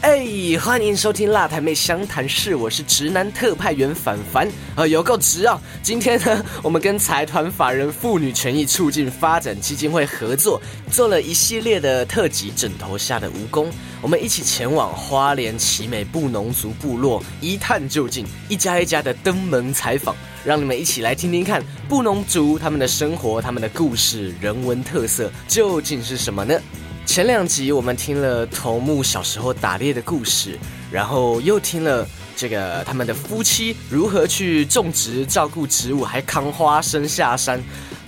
哎，欢迎收听辣台妹相谈室，我是直男特派员凡凡，呃，有够直啊！今天呢，我们跟财团法人妇女权益促进发展基金会合作，做了一系列的特辑《枕头下的蜈蚣》，我们一起前往花莲奇美布农族部落一探究竟，一家一家的登门采访，让你们一起来听听看布农族他们的生活、他们的故事、人文特色究竟是什么呢？前两集我们听了头目小时候打猎的故事，然后又听了这个他们的夫妻如何去种植、照顾植物，还扛花生下山，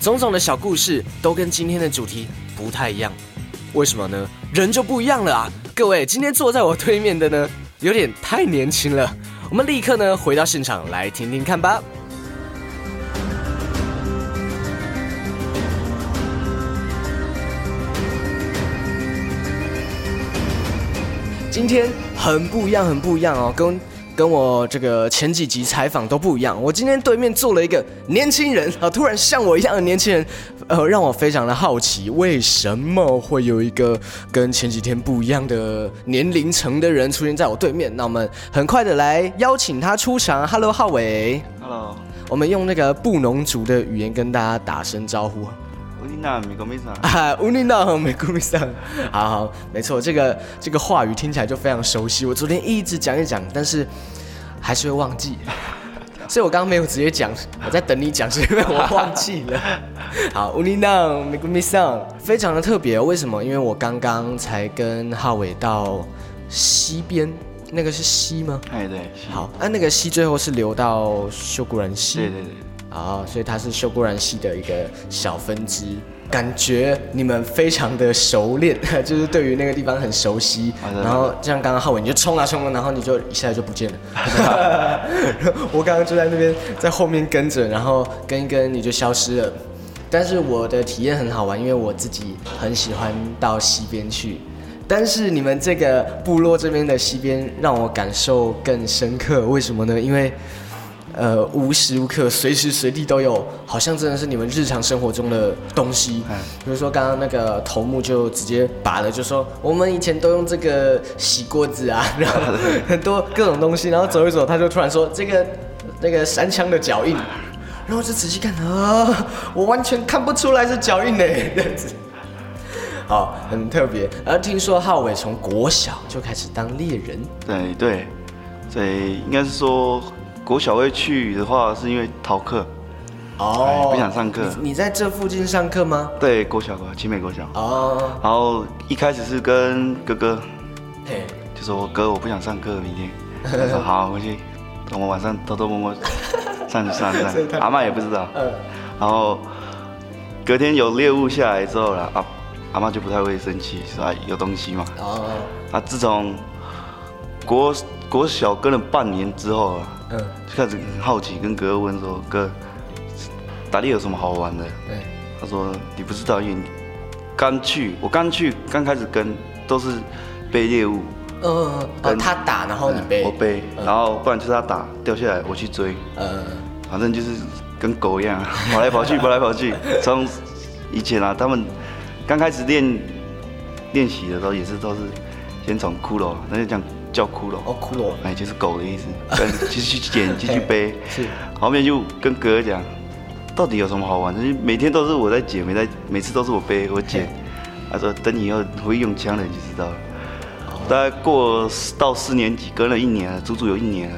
种种的小故事都跟今天的主题不太一样。为什么呢？人就不一样了啊！各位，今天坐在我对面的呢，有点太年轻了。我们立刻呢回到现场来听听看吧。今天很不一样，很不一样哦，跟跟我这个前几集采访都不一样。我今天对面坐了一个年轻人啊，突然像我一样的年轻人，呃，让我非常的好奇，为什么会有一个跟前几天不一样的年龄层的人出现在我对面？那我们很快的来邀请他出场。Hello，浩伟。Hello。我们用那个布农族的语言跟大家打声招呼。乌尼娜美古米桑啊，乌尼娜美古米桑，好好，没错，这个这个话语听起来就非常熟悉。我昨天一直讲一讲，但是还是会忘记，所以我刚刚没有直接讲，我在等你讲，是因为我忘记了。好，乌尼娜美古米桑，非常的特别，为什么？因为我刚刚才跟浩伟到西边，那个是西吗？哎，对，好，啊，那个西最后是流到修古兰西，对对对。啊，所以它是修固然系的一个小分支，感觉你们非常的熟练，就是对于那个地方很熟悉。然后像刚刚浩伟，你就冲啊冲啊，然后你就一下就不见了。我刚刚就在那边在后面跟着，然后跟一跟你就消失了。但是我的体验很好玩，因为我自己很喜欢到西边去。但是你们这个部落这边的西边让我感受更深刻，为什么呢？因为。呃，无时无刻、随时随地都有，好像真的是你们日常生活中的东西。比如说刚刚那个头目就直接拔了，就说我们以前都用这个洗锅子啊，然后 很多各种东西，然后走一走，他就突然说这个那个山枪的脚印，然后就仔细看啊，我完全看不出来是脚印呢，这样子。好，很特别。而听说浩伟从国小就开始当猎人，对对，对，应该是说。国小会去的话，是因为逃课哦，不想上课。你在这附近上课吗？对，国小，奇美国小。哦。然后一开始是跟哥哥，嘿，就说哥，我不想上课，明天。他说好，回去，我们晚上偷偷摸摸上去上上。阿妈也不知道。嗯。然后隔天有猎物下来之后了，阿阿妈就不太会生气，说有东西嘛。哦。啊，自从国国小跟了半年之后啊。嗯，就开始很好奇，跟哥哥问说：“哥，打猎有什么好玩的？”对，他说：“你不知道，因为刚去，我刚去，刚开始跟都是背猎物。嗯，哦，他打，然后你背，我背，然后不然就是他打掉下来，我去追。嗯，反正就是跟狗一样，跑来跑去，跑来跑去。从以前啊，他们刚开始练练习的时候，也是都是先从骷髅，那就讲。”叫骷髅哦，骷髅哎，就是狗的意思。跟继续 去捡，继续背。是。后面就跟哥哥讲，到底有什么好玩的？每天都是我在捡，每在每次都是我背我捡。他说等你以后会用枪了，你就知道了。大概过到四年级，隔了一年了，足足有一年了。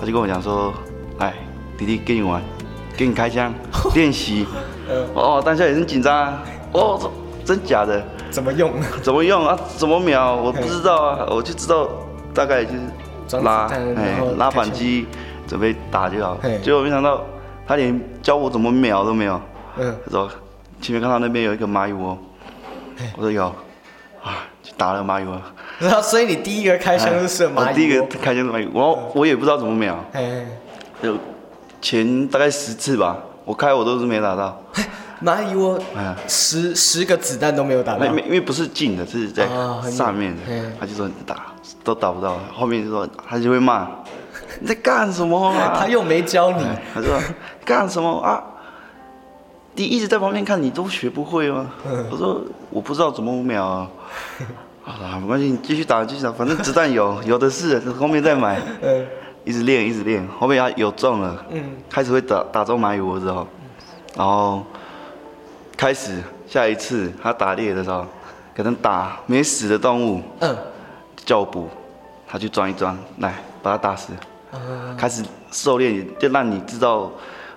他就跟我讲说，哎，弟弟跟你玩，给你开枪 练习。哦，当下也很紧张。哦，真假的？怎么用？怎么用啊？怎么秒？我不知道啊，我就知道。大概就是拉，哎，拉反击，准备打就好。结果没想到，他连教我怎么秒都没有。嗯，他说前面看到那边有一个蚂蚁窝，我说有，啊，打了蚂蚁窝。然后，所以你第一个开枪是射蚂蚁我第一个开枪是蚂蚁，我我也不知道怎么瞄。就前大概十次吧，我开我都是没打到。蚂蚁窝，十十个子弹都没有打到。没，因为不是近的，是在上面的，他就说打。都打不到，后面就说他就会骂你在干什么啊？他又没教你，他说干什么啊？你一直在旁边看，你都学不会吗？我说我不知道怎么五秒啊。啊，没关系，你继续打，继续打，反正子弹有，有的是，后面再买。嗯。一直练，一直练，后面他有中了，嗯，开始会打打中蚂蚁窝之后，然后开始下一次他打猎的时候，可能打没死的动物，嗯，叫我捕，他去装一装，来把它打死。开始狩猎，就让你知道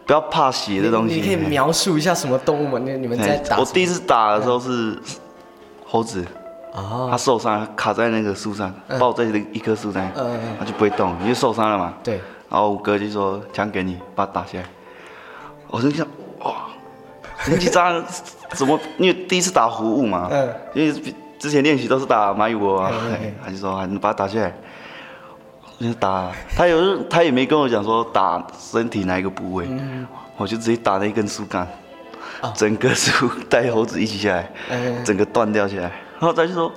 不要怕血的东西。你可以描述一下什么动物吗？你你们在打？我第一次打的时候是猴子。哦。他受伤，卡在那个树上，抱在那一棵树上，他就不会动，因为受伤了嘛。对。然后五哥就说：“枪给你，把它打下来。”我就想，紧张，怎么？因为第一次打活物嘛。嗯。因为之前练习都是打蚂蚁窝啊。他就说：“你把它打下来。”就打他有他也没跟我讲说打身体哪一个部位，我就直接打了一根树干，整个树带猴子一起下来，整个断掉起来。然后他就说：“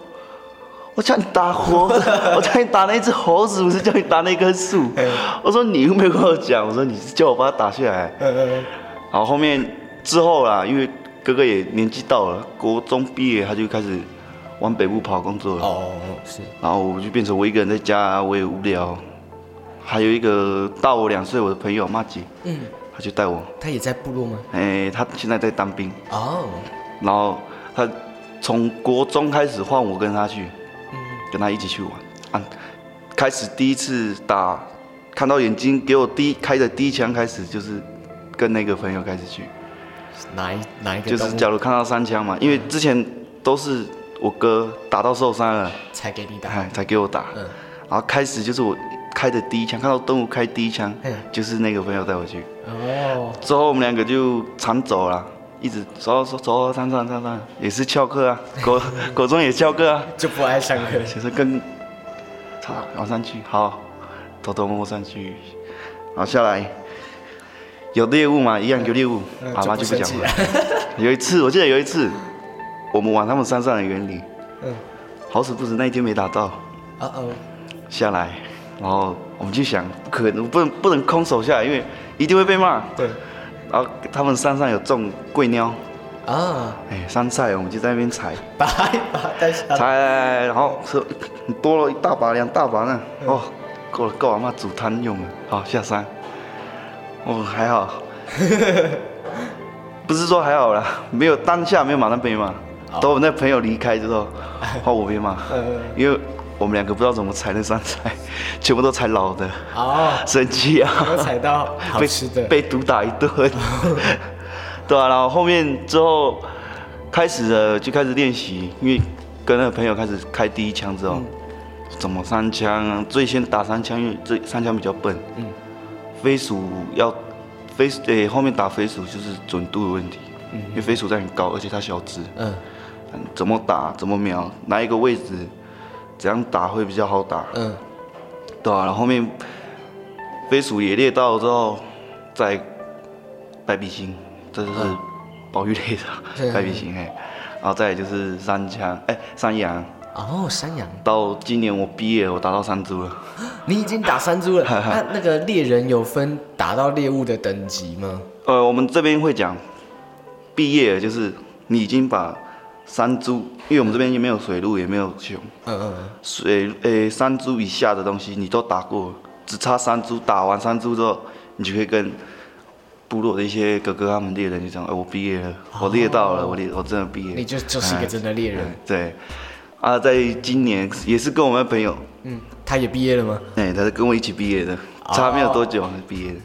我叫你打猴子，我叫你打那只猴子，不是叫你打那棵树。”我说：“你又没有跟我讲，我说你是叫我把它打下来。”然后后面之后啦，因为哥哥也年纪到了，国中毕业他就开始。往北部跑工作了哦，是，然后我就变成我一个人在家，我也无聊。还有一个大我两岁我的朋友马吉，嗯，他就带我。他也在部落吗？哎，他现在在当兵哦。然后他从国中开始换我跟他去，嗯，跟他一起去玩。啊，开始第一次打，看到眼睛给我第一开的第一枪开始就是跟那个朋友开始去。哪一哪一个？就是假如看到三枪嘛，因为之前都是。我哥打到受伤了，才给你打，才给我打。嗯，然后开始就是我开的第一枪，看到动物开第一枪，就是那个朋友带我去。哦。之后我们两个就常走了，一直走走走上上上上，也是翘课啊，国国中也翘课啊，就不爱上课，其 实跟，好往上去，好，偷偷摸摸上去，好下来，有猎物嘛，一样有猎物，阿妈就不讲了。有一次，我记得有一次。我们往他们山上的原理，嗯，好死不死那一天没打到，哦哦，下来，然后我们就想，不可能，不能不能空手下来，因为一定会被骂。对，然后他们山上有种桂鸟，啊，哎，山菜，我们就在那边采，拔一拔带下采，然后是多了一大把两大把呢，哦，够了够阿，妈煮汤用了，好下山，哦还好，不是说还好啦，没有当下没有马上被骂。等我那朋友离开之后，换我被骂，因为我们两个不知道怎么踩那三菜，全部都踩老的，哦，生气啊，踩到好吃的，被毒打一顿，对啊，然后后面之后开始了就开始练习，因为跟那个朋友开始开第一枪之后，怎么三枪，最先打三枪，因为这三枪比较笨，嗯，飞鼠要飞，诶，后面打飞鼠就是准度的问题，嗯，因为飞鼠在很高，而且它小只，嗯。怎么打？怎么瞄？哪一个位置？怎样打会比较好打？嗯，对啊。然后后面飞鼠也猎到之后，再白鼻星，这就是保育类的白鼻星嘿。然后再就是山枪，哎，山羊。哦，山羊。到今年我毕业，我打到三株了。你已经打山猪了？那 那个猎人有分打到猎物的等级吗？呃，我们这边会讲，毕业就是你已经把。山猪，因为我们这边也没有水路，也没有熊。嗯嗯嗯。水诶，山猪以下的东西你都打过，只差山猪。打完山猪之后，你就可以跟部落的一些哥哥他们猎人就讲：“哎，我毕业了，我猎到了，我猎，我真的毕业。”你就就是一个真的猎人。对。啊，在今年也是跟我们朋友。嗯。他也毕业了吗？哎，他是跟我一起毕业的，差没有多久毕业的，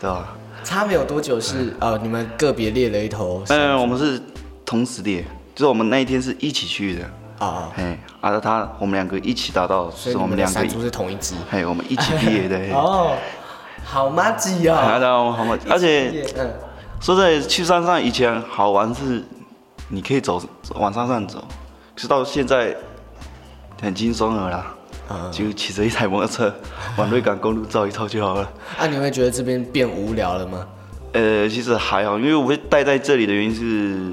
对吧？差没有多久是呃，你们个别猎了一头。嗯，我们是同时猎。就是我们那一天是一起去的啊，嘿，啊，他我们两个一起达到，是我们两个是同一只，嘿，我们一起毕业的，哦，好麻吉啊，好麻吉，而且，说在去山上以前好玩是，你可以走往山上走，是到现在很轻松了啦，就骑着一台摩托车往瑞港公路照一照就好了。啊，你会觉得这边变无聊了吗？呃，其实还好，因为我会待在这里的原因是。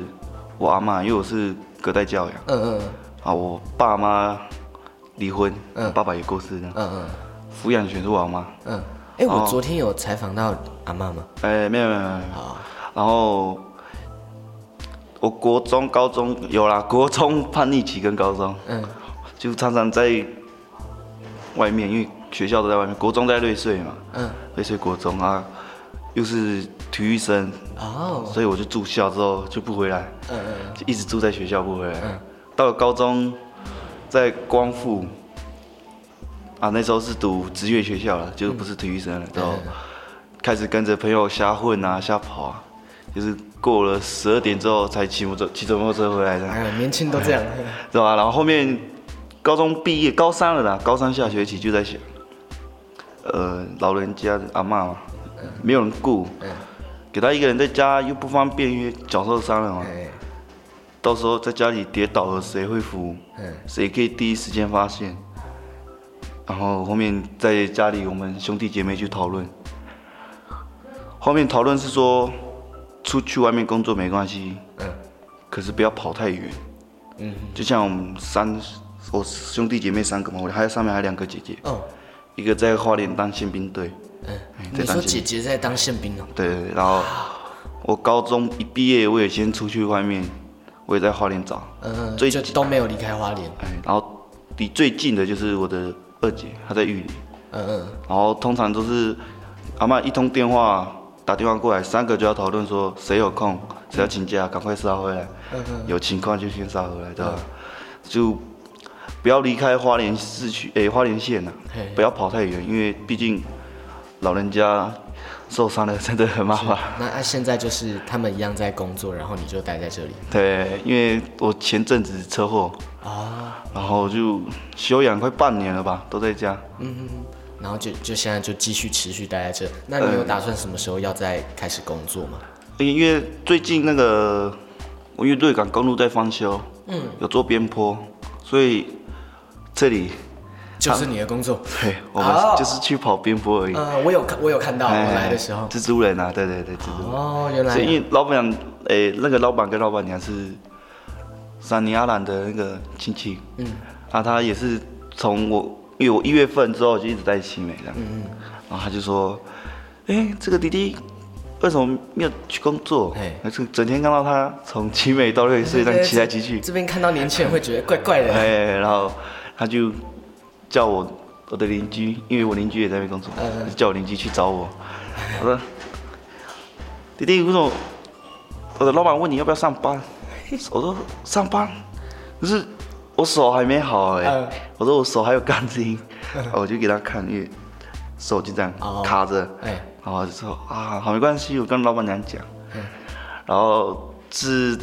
我阿妈，因为我是隔代教养，嗯嗯，啊，我爸妈离婚，嗯，爸爸也过世了，嗯嗯，抚养权是我阿妈，嗯，哎，我昨天有采访到阿妈吗？哎，没有没有没有，好，然后我国中、高中有啦，国中 叛逆期跟高中，嗯，就常常在外面，因为学校都在外面，国中在瑞穗嘛，嗯，瑞穗国中啊，又是体育生，哦，所以我就住校之后就不回来，嗯嗯，就一直住在学校不回来。嗯，到了高中，在光复，啊，那时候是读职业学校了，就不是体育生了，之后开始跟着朋友瞎混啊，瞎跑啊，就是过了十二点之后才骑摩托骑着摩托车回来的。哎，年轻都这样，是吧？然后后面高中毕业，高三了啦，高三下学期就在想。呃，老人家阿妈嘛，没有人顾，给他一个人在家又不方便，因为脚受伤了嘛。到时候在家里跌倒了，谁会扶？谁可以第一时间发现？然后后面在家里，我们兄弟姐妹去讨论。后面讨论是说，出去外面工作没关系，嗯可是不要跑太远。嗯，就像我们三，我兄弟姐妹三个嘛，我还有上面还有两个姐姐。嗯一个在花莲当宪兵队，嗯，你说姐姐在当宪兵哦？对对然后我高中一毕业，我也先出去外面，我也在花莲找，嗯，最就都没有离开花莲。哎，然后离最近的就是我的二姐，她在玉里，嗯嗯，然后通常都是阿妈一通电话打电话过来，三个就要讨论说谁有空，谁要请假，赶快杀回来，嗯嗯，有情况就先杀回来，对吧？就。不要离开花莲市区，诶，花莲县呐，不要跑太远，因为毕竟老人家受伤了，真的很麻烦。那现在就是他们一样在工作，然后你就待在这里。对，因为我前阵子车祸啊，然后就休养快半年了吧，都在家。嗯，然后就就现在就继续持续待在这。那你有打算什么时候要再开始工作吗？因为最近那个我因为瑞港公路在翻修，嗯，有做边坡，所以。这里就是你的工作，对，我们就是去跑边坡而已。嗯，我有看，我有看到我来的时候，蜘蛛人啊，对对对，蜘蛛。哦，原来。因为老板娘，诶，那个老板跟老板娘是三尼阿兰的那个亲戚，嗯，啊，他也是从我，因为我一月份之后就一直在奇美这样，嗯嗯，然后他就说，哎，这个弟弟为什么没有去工作？哎，是整天看到他从奇美到瑞士这样骑来骑去，这边看到年轻人会觉得怪怪的，哎，然后。他就叫我我的邻居，因为我邻居也在那边工作，叫我邻居去找我。我说：“弟弟，为什么我的老板问你要不要上班？”我说：“上班，可是我手还没好哎。”我说：“我手还有钢筋。”我就给他看，因为手就这样卡着。哎然后就说：“啊，好没关系，我跟老板娘讲。”然后是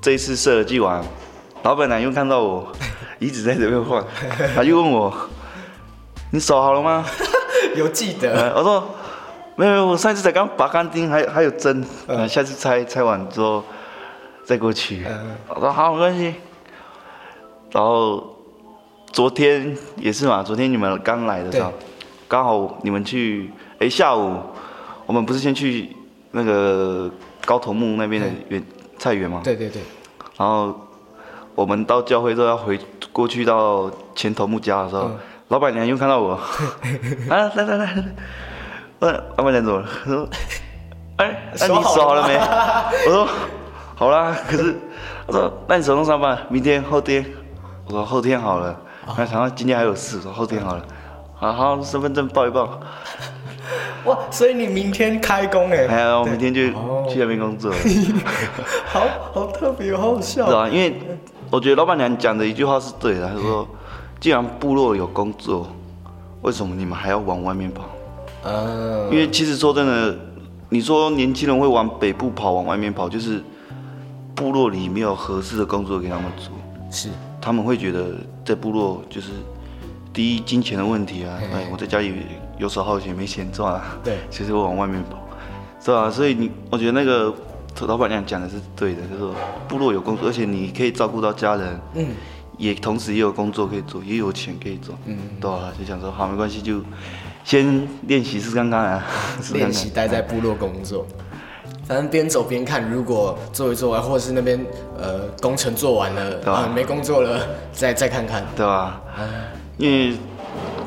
这一次设计完，老板娘又看到我。一直在这边晃，他就问我：“你手好了吗？” 有记得。我说：“没有没有，我上次才刚拔干净，还还有针，下次拆拆完之后再过去。”我说：“好，没关系。”然后昨天也是嘛，昨天你们刚来的时候，刚好你们去，哎，下午我们不是先去那个高头木那边的园菜园吗？对对对。然后我们到教会之后要回。过去到前头木家的时候，老板娘又看到我，啊，来来来，问老板娘怎么了？说，哎，那你手好了没？我说，好啦。可是，他说，那你手动上班，明天后天？我说后天好了。没想到今天还有事，说后天好了。好好，身份证报一报。哇，所以你明天开工哎？哎呀，我明天就去那边工作。好好特别，好好笑。是啊，因为。我觉得老板娘讲的一句话是对的，她说：“既然部落有工作，为什么你们还要往外面跑？”嗯，因为其实说真的，你说年轻人会往北部跑，往外面跑，就是部落里没有合适的工作给他们做。是，他们会觉得在部落就是第一金钱的问题啊，哎，我在家里游手好闲没钱赚啊。对，其实我往外面跑，是吧？所以你，我觉得那个。老板娘讲的是对的，就是说部落有工作，而且你可以照顾到家人，嗯，也同时也有工作可以做，也有钱可以做，嗯，对啊，就想说好没关系，就先练习试看看啊，练习待在部落工作，反正边走边看，如果做一做完，或者是那边呃工程做完了，对吧？没工作了，再再看看，对吧？因为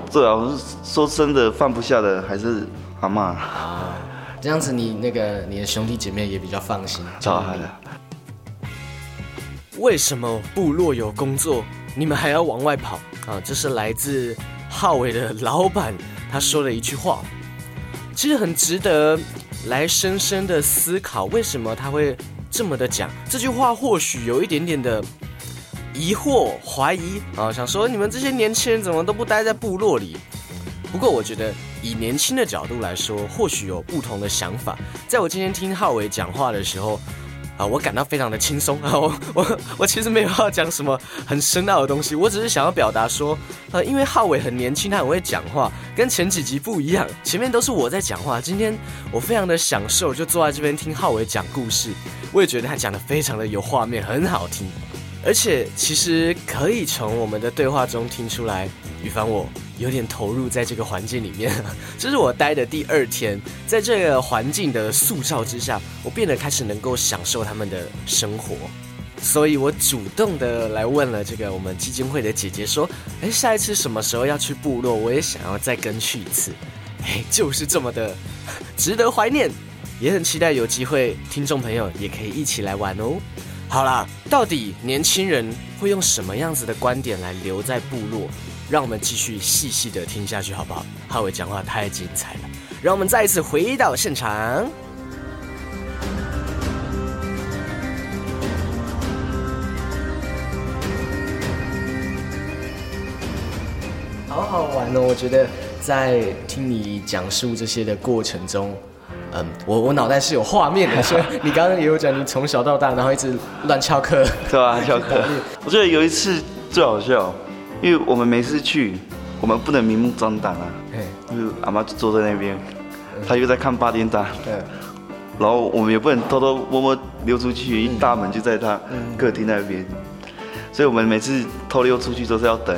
最好说真的放不下的还是阿妈啊。这样子，你那个你的兄弟姐妹也比较放心。超好的。为什么部落有工作，你们还要往外跑啊！这是来自浩伟的老板他说的一句话，其实很值得来深深的思考，为什么他会这么的讲这句话？或许有一点点的疑惑、怀疑啊，想说你们这些年轻人怎么都不待在部落里？不过我觉得以年轻的角度来说，或许有不同的想法。在我今天听浩伟讲话的时候。啊，我感到非常的轻松啊！我我我其实没有要讲什么很深奥的东西，我只是想要表达说，呃，因为浩伟很年轻，他很会讲话，跟前几集不一样，前面都是我在讲话，今天我非常的享受，就坐在这边听浩伟讲故事，我也觉得他讲的非常的有画面，很好听，而且其实可以从我们的对话中听出来，宇凡我。有点投入在这个环境里面，这是我待的第二天，在这个环境的塑造之下，我变得开始能够享受他们的生活，所以我主动的来问了这个我们基金会的姐姐说：“哎，下一次什么时候要去部落？我也想要再跟去一次。”哎，就是这么的 值得怀念，也很期待有机会，听众朋友也可以一起来玩哦。好啦，到底年轻人会用什么样子的观点来留在部落？让我们继续细细的听下去，好不好？浩伟讲话太精彩了，让我们再一次回到现场。好好玩哦！我觉得在听你讲述这些的过程中，嗯，我我脑袋是有画面的。所以你刚刚也有讲，你从小到大，然后一直乱翘课，对吧？翘课。我觉得有一次最好笑。因为我们每次去，我们不能明目张胆啊。就是阿妈就坐在那边，她又在看八点档。然后我们也不能偷偷摸摸溜出去，一大门就在她客厅那边。所以我们每次偷溜出去都是要等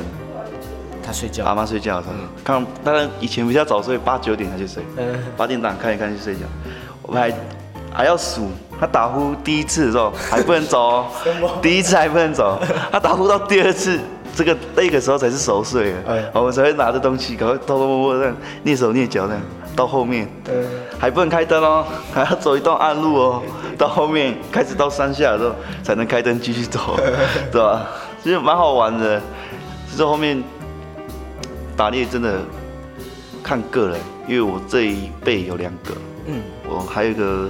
她睡觉，阿妈睡觉的时候。看，当然以前比较早睡，八九点她就睡。八点档看一看就睡觉。我们还还要数，他打呼第一次的时候还不能走，哦第一次还不能走，他打呼到第二次。这个那个时候才是熟睡啊，我们才会拿着东西，赶快偷偷摸摸这样蹑手蹑脚这样到后面，还不能开灯哦，还要走一段暗路哦，到后面开始到山下的时候才能开灯继续走，对吧？其实蛮好玩的，只是后面打猎真的看个人，因为我这一辈有两个，嗯，我还有一个，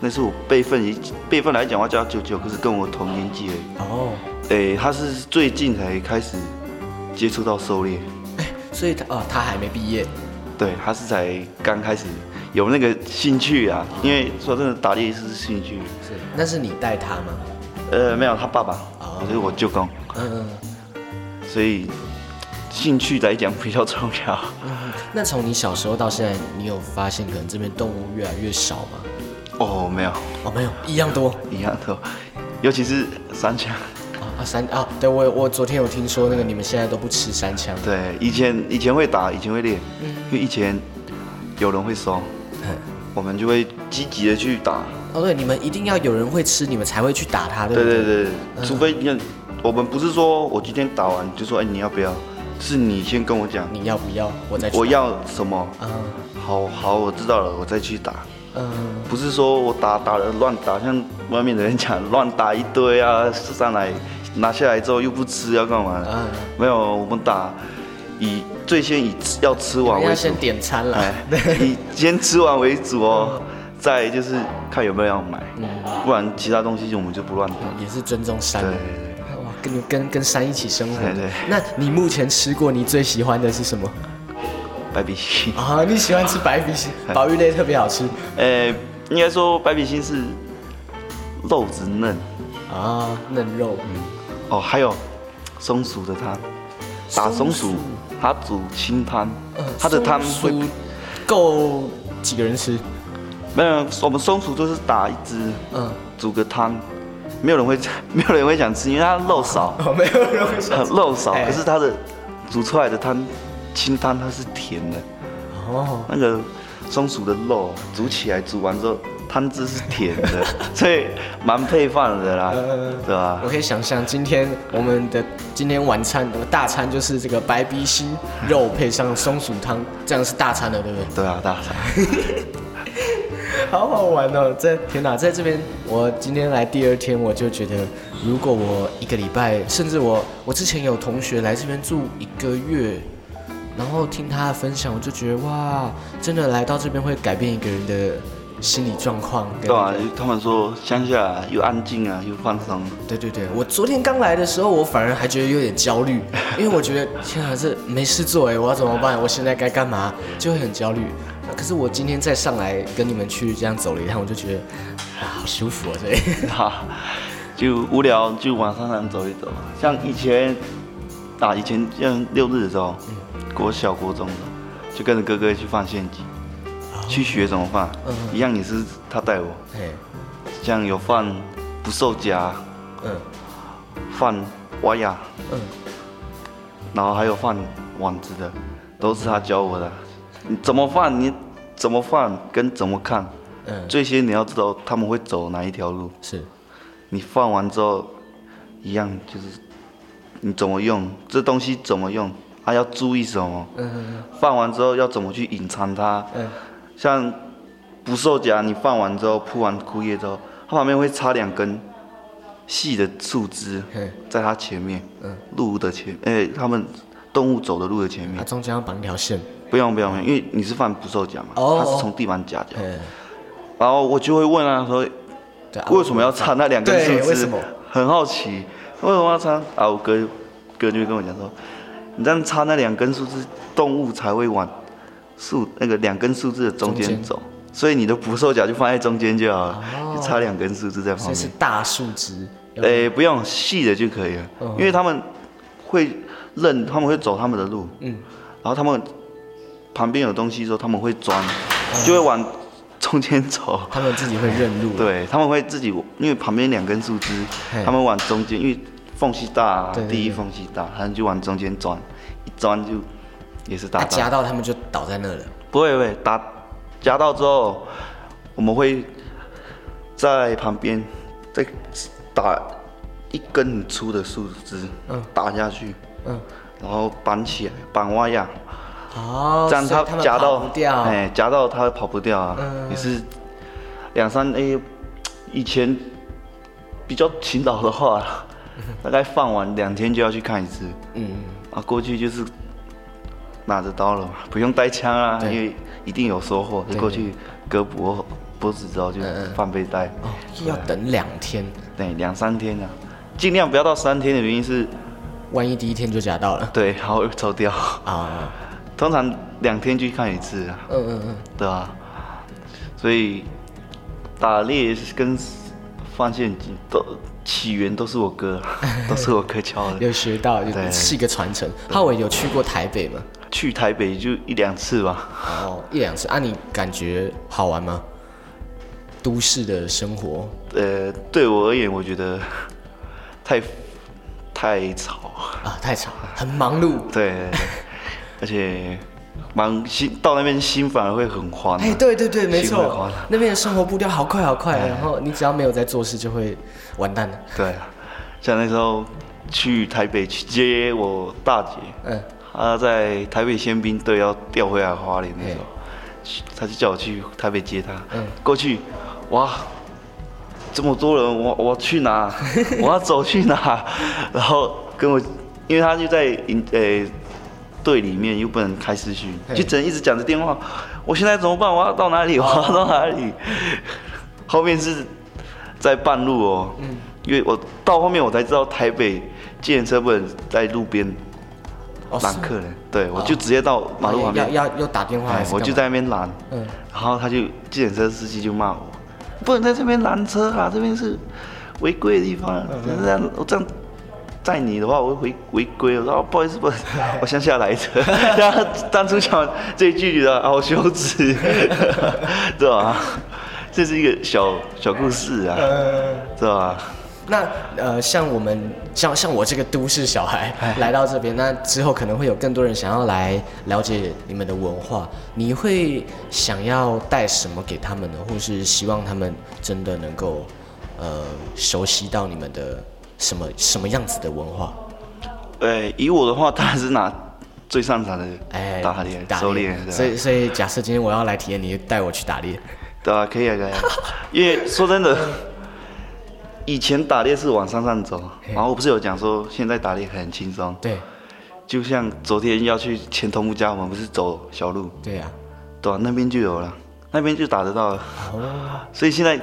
那是我辈分，辈分来讲话叫舅舅，可是跟我同年纪而已，哦。哎，他是最近才开始接触到狩猎，哎，所以他哦，他还没毕业，对，他是才刚开始有那个兴趣啊。因为说真的，打猎是兴趣。是，那是你带他吗？呃，没有，他爸爸，我是我舅公。嗯。所以兴趣来讲比较重要。嗯。那从你小时候到现在，你有发现可能这边动物越来越少吗？哦，没有。哦，没有，一样多，一样多，尤其是山枪。三啊，对我我昨天有听说那个你们现在都不吃三枪。对，以前以前会打，以前会练，因为以前有人会收，我们就会积极的去打。哦，对，你们一定要有人会吃，你们才会去打他，对对对对，除非你看，我们不是说我今天打完就说哎你要不要，是你先跟我讲你要不要，我再我要什么，嗯，好好我知道了，我再去打。嗯，不是说我打打了乱打，像外面的人讲乱打一堆啊上来。拿下来之后又不吃，要干嘛？嗯，没有，我们打以最先以要吃完为主，先点餐了，以先吃完为主哦，再就是看有没有要买，不然其他东西我们就不乱打。也是尊重山，对对对，哇，跟跟跟山一起生活。对对。那你目前吃过你最喜欢的是什么？白比心啊，你喜欢吃 白比心？宝玉类特别好吃。呃，应该说白比心是肉质嫩啊，嫩肉，嗯。哦，还有松鼠的汤，打松鼠，它煮清汤，它的汤会够几个人吃？没有，我们松鼠就是打一只，嗯，煮个汤，没有人会，没有人会想吃，因为它肉少，没有人会想 肉少，可是它的煮出来的汤，清汤它是甜的，哦，那个松鼠的肉煮起来，煮完之后。汤汁是甜的，所以蛮配饭的啦，对吧？我可以想象今天我们的今天晚餐大餐就是这个白鼻心肉配上松鼠汤，这样是大餐了，对不对？对啊，大餐。好好玩哦！在天哪，在这边，我今天来第二天，我就觉得，如果我一个礼拜，甚至我我之前有同学来这边住一个月，然后听他的分享，我就觉得哇，真的来到这边会改变一个人的。心理状况对啊，他们说乡下又安静啊，又放松。对对对，我昨天刚来的时候，我反而还觉得有点焦虑，因为我觉得天啊，这没事做哎，我要怎么办？我现在该干嘛？就会很焦虑。可是我今天再上来跟你们去这样走了一趟，我就觉得啊，好舒服啊，这里。哈，就无聊就往山上走一走。像以前啊，以前像六日的时候，国小国中的，就跟着哥哥去放陷阱。去学怎么放，一样也是他带我。像有放不受夹，嗯，放挖牙，嗯，然后还有放网子的，都是他教我的。你怎么放？你怎么放？跟怎么看？嗯，这些你要知道他们会走哪一条路。是，你放完之后，一样就是你怎么用这东西怎么用，还要注意什么？嗯放完之后要怎么去隐藏它？嗯。像捕兽夹，你放完之后铺完枯叶之后，它旁边会插两根细的树枝，在它前面，路的前，哎，他们动物走的路的前面。它中间要绑一条线。不用不用，因为你是放捕兽夹嘛，它是从地板夹掉。然后我就会问啊，说为什么要插那两根树枝？为什么？很好奇，为什么要插？啊，我哥哥就跟我讲说，你这样插那两根树枝，动物才会往。树那个两根树枝的中间走，所以你的捕兽夹就放在中间就好了，就插两根树枝在旁边。这是大树枝？诶，不用细的就可以了，因为他们会认，他们会走他们的路，嗯，然后他们旁边有东西的时候，他们会钻，就会往中间走。他们自己会认路。对，他们会自己，因为旁边两根树枝，他们往中间，因为缝隙大，第一缝隙大，他们就往中间钻，一钻就。也是打夹到他们就倒在那了。不会不会，打夹到之后，我们会在旁边再打一根很粗的树枝，嗯，打下去，嗯，然后绑起来，绑蛙呀，哦，这样他夹到，哎，夹到它跑不掉啊，也是两三哎，以前比较勤劳的话，大概放完两天就要去看一次，嗯，啊，过去就是。拿着刀了嘛，不用带枪啊，因为一定有收获。就过去割脖脖子之后就放背带。哦，要等两天。对，两三天啊，尽量不要到三天的原因是，万一第一天就夹到了。对，然后抽掉。啊。通常两天去看一次啊。嗯嗯嗯。对啊。所以打猎跟放陷阱都起源都是我哥，都是我哥教的。有学到，是一个传承。浩伟有去过台北吗？去台北就一两次吧。哦，一两次啊？你感觉好玩吗？都市的生活？呃，对我而言，我觉得太太吵啊，太吵，很忙碌。对，而且忙心到那边心反而会很慌。哎，对对对，没错，那边的生活步调好快好快，然后你只要没有在做事，就会完蛋了。对，像那时候去台北去接我大姐，嗯。他在台北宪兵队要调回来花莲的时候，他就叫我去台北接他。嗯，过去，哇，这么多人，我我去哪？我要走去哪？然后跟我，因为他就在营诶队里面，又不能开视讯，就只能一直讲着电话。我现在怎么办？我要到哪里？我要到哪里？后面是在半路哦，嗯，因为我到后面我才知道台北建车不能在路边。拦客人，对我就直接到马路旁边，要要要打电话，我就在那边拦，嗯，然后他就计程车司机就骂我，不能在这边拦车啊，这边是违规的地方，这样我这样载你的话，我会违违规，我说不好意思，不，我乡下来的，然后当初讲这一句的好羞耻，对吧？这是一个小小故事啊，是吧？那呃，像我们像像我这个都市小孩来到这边，那之后可能会有更多人想要来了解你们的文化。你会想要带什么给他们呢？或是希望他们真的能够呃熟悉到你们的什么什么样子的文化？呃，以我的话，当然是拿最擅长的哎打猎、狩猎。所以所以假设今天我要来体验，你带我去打猎。对啊，可以啊，可以。因为说真的，以前打猎是往山上走，然后我不是有讲说现在打猎很轻松。对。就像昨天要去前同木家，我们不是走小路？对呀。对啊，那边就有了，那边就打得到了。哦。所以现在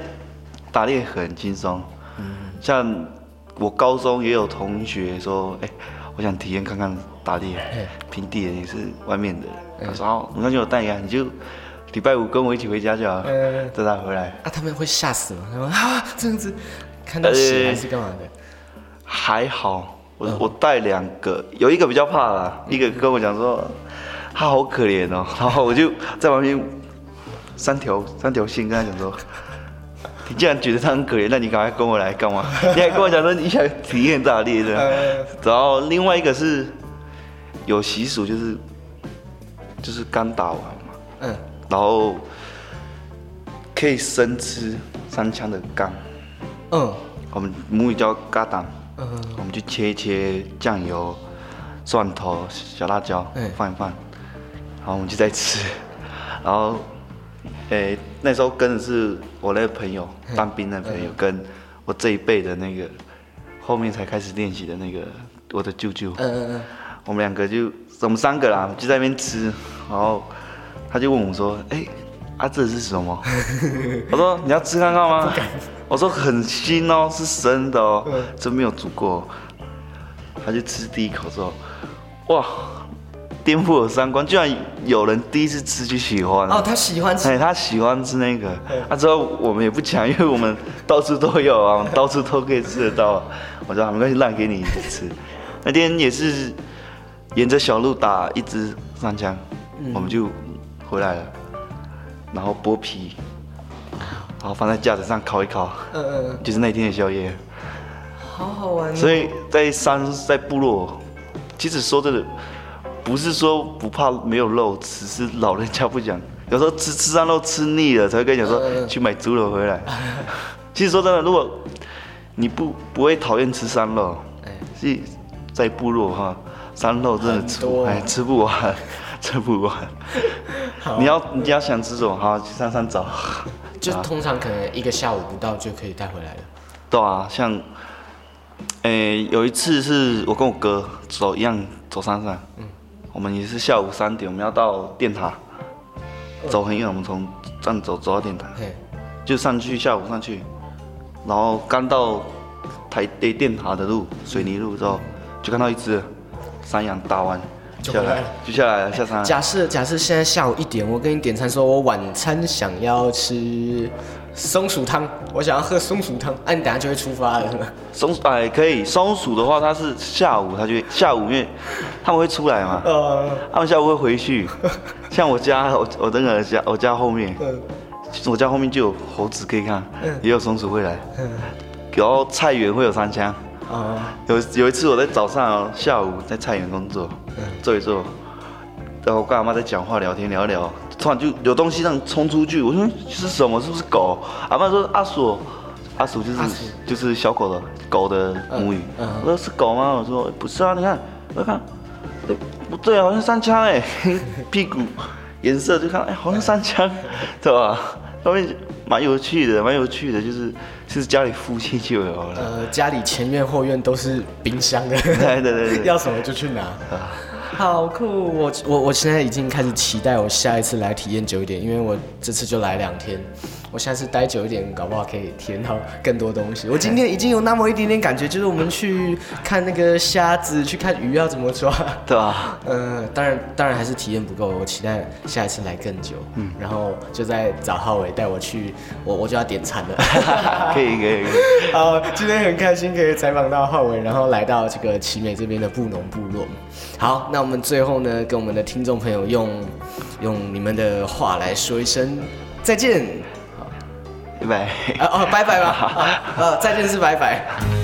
打猎很轻松。嗯。像我高中也有同学说，哎，我想体验看看打猎，平地的也是外面的。他说：“我，那就有带呀，你就礼拜五跟我一起回家就好，再带回来。”啊，他们会吓死吗？他说：“啊，这样子看到血还是干嘛的？”还好，我我带两个，有一个比较怕啦，一个跟我讲说他好可怜哦，然后我就在旁边三条三条线跟他讲说：“你既然觉得他很可怜，那你赶快跟我来干嘛？你还跟我讲说你想体验打猎的。”然后另外一个是有习俗，就是。就是刚打完嘛，嗯，然后可以生吃三枪的肝，嗯，我们母语叫嘎当，嗯，我们就切一切酱油、蒜头、小辣椒，放一放，然后我们就在吃，然后，诶，那时候跟的是我那个朋友，当兵的朋友，跟我这一辈的那个，后面才开始练习的那个我的舅舅，嗯嗯嗯，我们两个就。我们三个啦，就在那边吃，然后他就问我说：“哎，啊这是什么？”我说：“你要吃看看吗？” 我说：“很新哦，是生的哦，真没有煮过。”他就吃第一口之后，哇，颠覆我三观，居然有人第一次吃就喜欢哦，他喜欢吃，哎，他喜欢吃那个。啊，之后我们也不抢，因为我们到处都有啊，到处都可以吃得到。我说没关系，让给你吃。那天也是。沿着小路打一支三枪，我们就回来了，然后剥皮，然后放在架子上烤一烤，嗯嗯，就是那天的宵夜，好好玩。所以在山在部落，其实说真的，不是说不怕没有肉只，是老人家不讲，有时候吃吃山肉吃腻了，才会跟你讲说去买猪肉回来。其实说真的，如果你不不会讨厌吃山肉，哎，是在部落哈。山肉真的吃哎吃不完，吃不完。你要你要想吃什么，好去山上找。就通常可能一个下午不到就可以带回来了。对啊，像，诶有一次是我跟我哥走一样走山上，嗯，我们也是下午三点，我们要到电塔，走很远，我们从站走走到电塔，就上去下午上去，然后刚到台诶电塔的路水泥路之后，就看到一只。山羊打完就下来，就下来了，下山。假设假设现在下午一点，我跟你点餐，说我晚餐想要吃松鼠汤，我想要喝松鼠汤，啊你等下就会出发了。松 哎可以，松鼠的话，它是下午，它就下午，因为他们会出来嘛，他们下午会回去。像我家，我我那个家，我家后面，我家后面就有猴子可以看，也有松鼠会来，嗯。然后菜园会有三枪。啊，有有一次我在早上、下午在菜园工作，做一做，然后跟阿妈在讲话聊天聊一聊，突然就有东西让冲出去，我说是什么？是不是狗？阿妈说阿鼠，阿鼠就是就是小狗的狗的母语。我说是狗吗？我说不是啊，你看，我看，不对啊，好像三枪哎，屁股颜色就看，哎，好像三枪，对吧？后面蛮有趣的，蛮有趣的，就是其实家里夫妻就有了。呃，家里前院后院都是冰箱的，对对对，要什么就去拿。好酷！我我我现在已经开始期待我下一次来体验久一点，因为我这次就来两天。我下次待久一点，搞不好可以体验到更多东西。我今天已经有那么一点点感觉，就是我们去看那个虾子，去看鱼要怎么抓，对吧？嗯，当然，当然还是体验不够。我期待下一次来更久。嗯，然后就在找浩伟带我去，我我就要点餐了。可 以可以。好，今天很开心可以采访到浩伟，然后来到这个奇美这边的布农部落。好，那我们最后呢，跟我们的听众朋友用用你们的话来说一声再见。拜拜，哦，拜拜吧，呃，再见是拜拜。